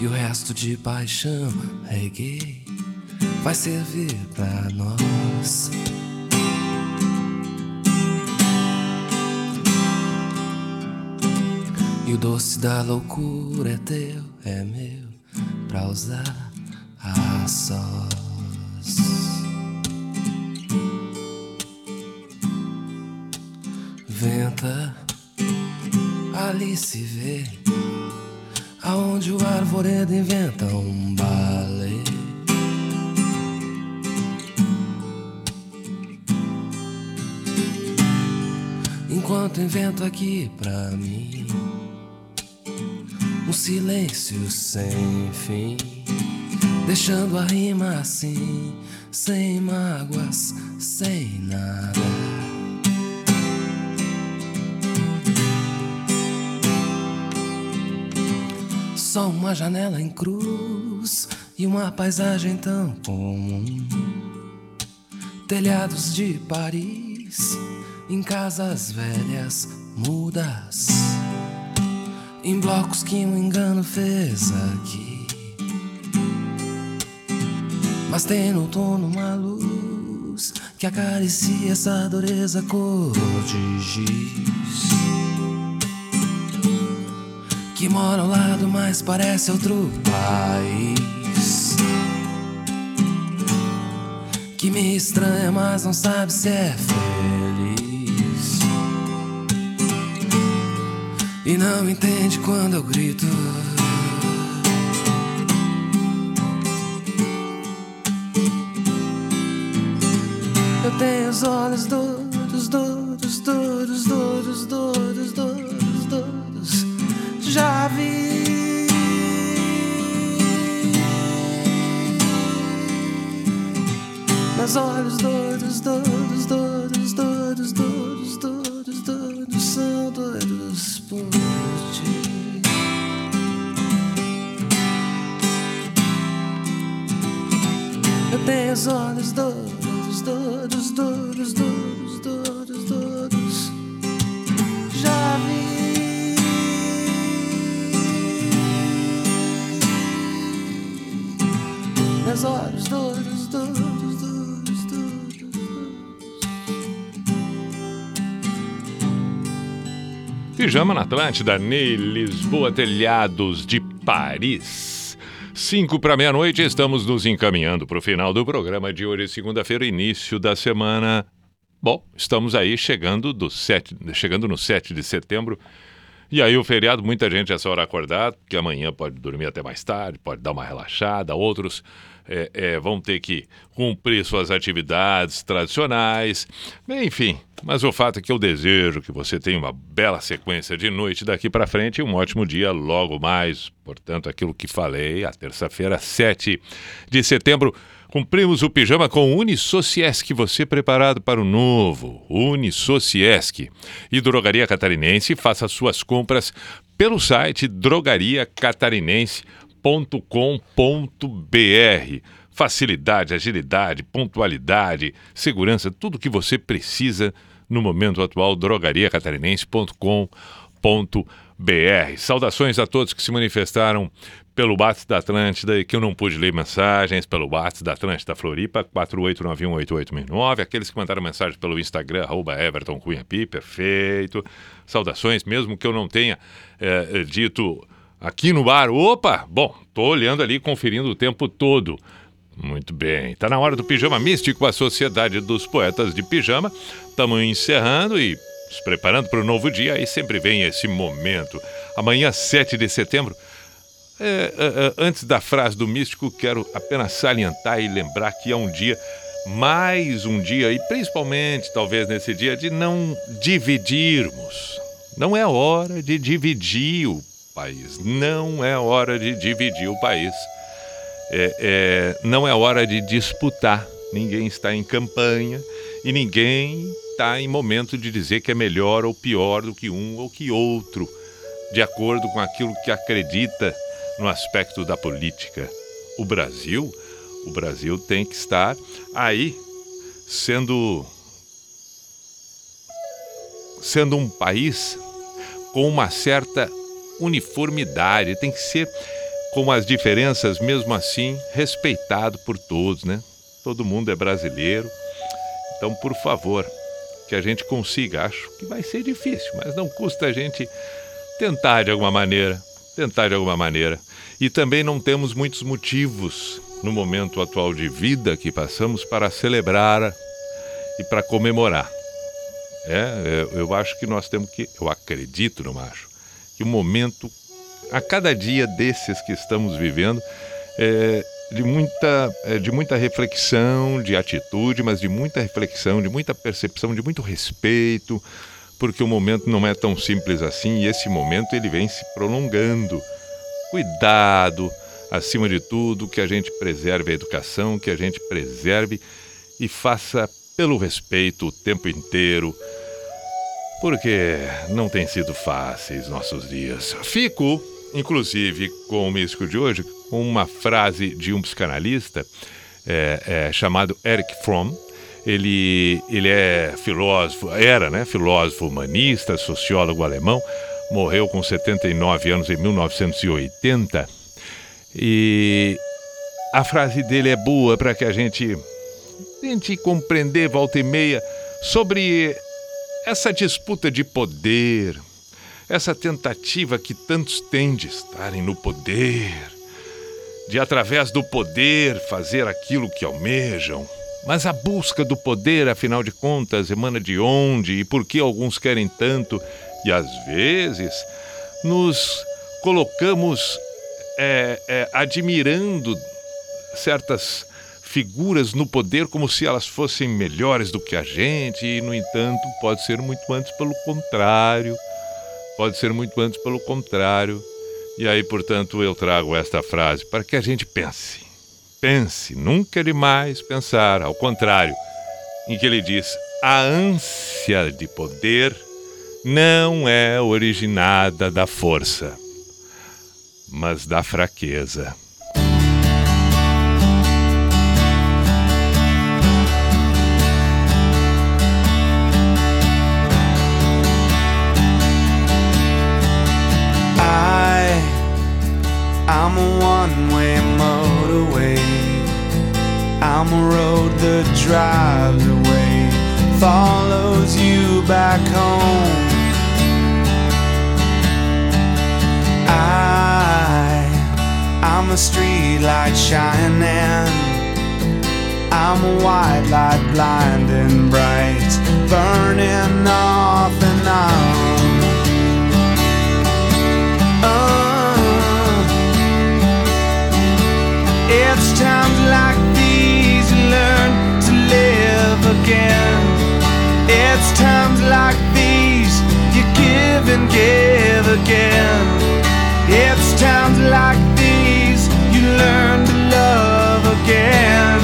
E o resto de paixão reggae vai servir pra nós. E o doce da loucura é teu, é meu, pra usar a sós. Venta, ali se vê aonde o arvoredo inventa um balé. Enquanto invento aqui pra mim um silêncio sem fim, deixando a rima assim, sem mágoas, sem nada. Só uma janela em cruz e uma paisagem tão comum. Telhados de Paris, em casas velhas, mudas, em blocos que um engano fez aqui. Mas tem no outono uma luz que acaricia essa dureza cor de giz. Que mora ao lado, mas parece outro país. Que me estranha, mas não sabe se é feliz. E não entende quando eu grito. Eu tenho os olhos duros, duros, duros, duros, duros, duros, duros. Já vi. Meus olhos doidos, doidos, tenho os olhos doidos, doidos, doidos, Pijama na Atlântida, Ney Lisboa, Telhados de Paris. Cinco para meia-noite, estamos nos encaminhando para o final do programa de hoje, segunda-feira, início da semana. Bom, estamos aí chegando, do 7, chegando no 7 de setembro. E aí o feriado, muita gente essa hora acordada, porque amanhã pode dormir até mais tarde, pode dar uma relaxada, outros é, é, vão ter que cumprir suas atividades tradicionais, enfim. Mas o fato é que eu desejo que você tenha uma bela sequência de noite daqui para frente e um ótimo dia logo mais. Portanto, aquilo que falei, a terça-feira, 7 de setembro, cumprimos o pijama com Unisociesc, você preparado para o novo Unisociesc. E Drogaria Catarinense, faça suas compras pelo site drogariacatarinense.com.br. Facilidade, agilidade, pontualidade, segurança, tudo o que você precisa no momento atual, drogariacatarinense.com.br. Saudações a todos que se manifestaram pelo WhatsApp da Atlântida e que eu não pude ler mensagens, pelo WhatsApp da Atlântida Floripa, 48918869, aqueles que mandaram mensagem pelo Instagram, arroba Everton Cunha Pi, perfeito. Saudações, mesmo que eu não tenha eh, dito aqui no bar, opa, bom, tô olhando ali, conferindo o tempo todo. Muito bem, tá na hora do Pijama Místico, a Sociedade dos Poetas de Pijama. Estamos encerrando e nos preparando para o novo dia, aí sempre vem esse momento. Amanhã, 7 de setembro, é, é, é, antes da frase do místico, quero apenas salientar e lembrar que é um dia, mais um dia, e principalmente talvez nesse dia, de não dividirmos. Não é hora de dividir o país. Não é hora de dividir o país. É, é, não é hora de disputar. Ninguém está em campanha e ninguém está em momento de dizer que é melhor ou pior do que um ou que outro, de acordo com aquilo que acredita no aspecto da política. O Brasil, o Brasil tem que estar aí sendo sendo um país com uma certa uniformidade, tem que ser com as diferenças mesmo assim respeitado por todos, né? Todo mundo é brasileiro. Então, por favor, que a gente consiga, acho que vai ser difícil, mas não custa a gente tentar de alguma maneira, tentar de alguma maneira. E também não temos muitos motivos no momento atual de vida que passamos para celebrar e para comemorar. É, eu acho que nós temos que, eu acredito, não acho, que o momento, a cada dia desses que estamos vivendo, é de muita, é de muita reflexão, de atitude, mas de muita reflexão, de muita percepção, de muito respeito, porque o momento não é tão simples assim e esse momento ele vem se prolongando cuidado, acima de tudo, que a gente preserve a educação, que a gente preserve e faça pelo respeito o tempo inteiro, porque não tem sido fáceis nossos dias. Fico, inclusive, com o místico de hoje, uma frase de um psicanalista é, é, chamado Eric Fromm. Ele, ele é filósofo, era né, filósofo humanista, sociólogo alemão, morreu com 79 anos em 1980. E a frase dele é boa para que a gente tente compreender, volta e meia, sobre essa disputa de poder, essa tentativa que tantos têm de estarem no poder, de através do poder fazer aquilo que almejam. Mas a busca do poder, afinal de contas, emana de onde e por que alguns querem tanto e às vezes nos colocamos é, é, admirando certas figuras no poder como se elas fossem melhores do que a gente, e no entanto pode ser muito antes pelo contrário. Pode ser muito antes pelo contrário. E aí, portanto, eu trago esta frase para que a gente pense. Pense, nunca é demais pensar, ao contrário, em que ele diz: a ânsia de poder não é originada da força, mas da fraqueza. I'm a road that drives away, follows you back home. I, I'm a street light shining. I'm a white light blinding bright, burning off and on. Uh, it's again. It's times like these you give and give again. It's times like these you learn to love again.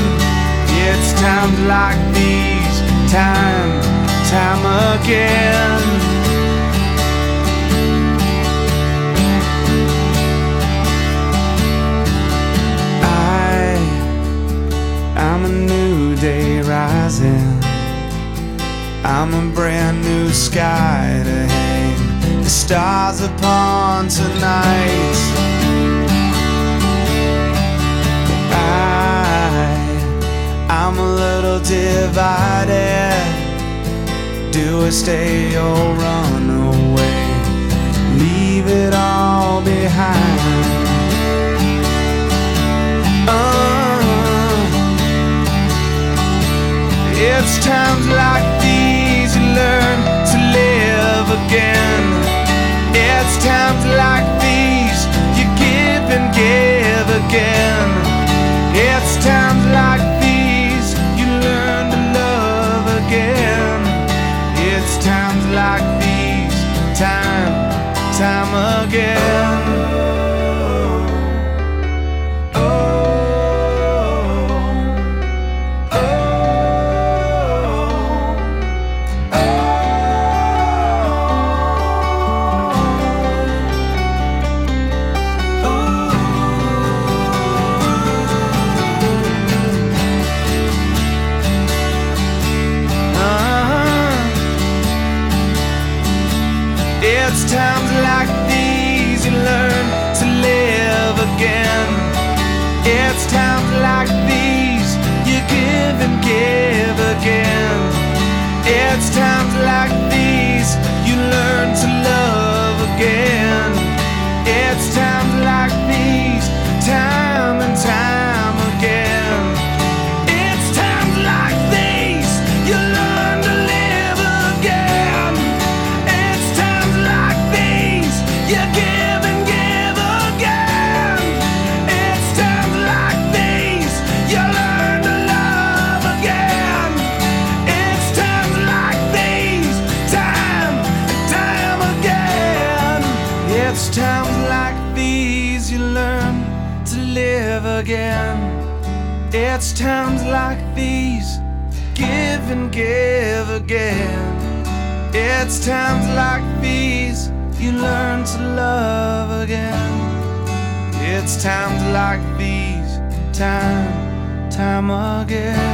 It's times like these, time, time again. I'm a brand new sky to hang the stars upon tonight. I, I'm a little divided. Do I stay or run away? Leave it all behind. Uh, it's times like again. It's times like these you give and give again. It's times like these you learn to love again. It's times like these, time, time again. It's times like these, give and give again. It's times like these you learn to love again. It's times like these, time, time again.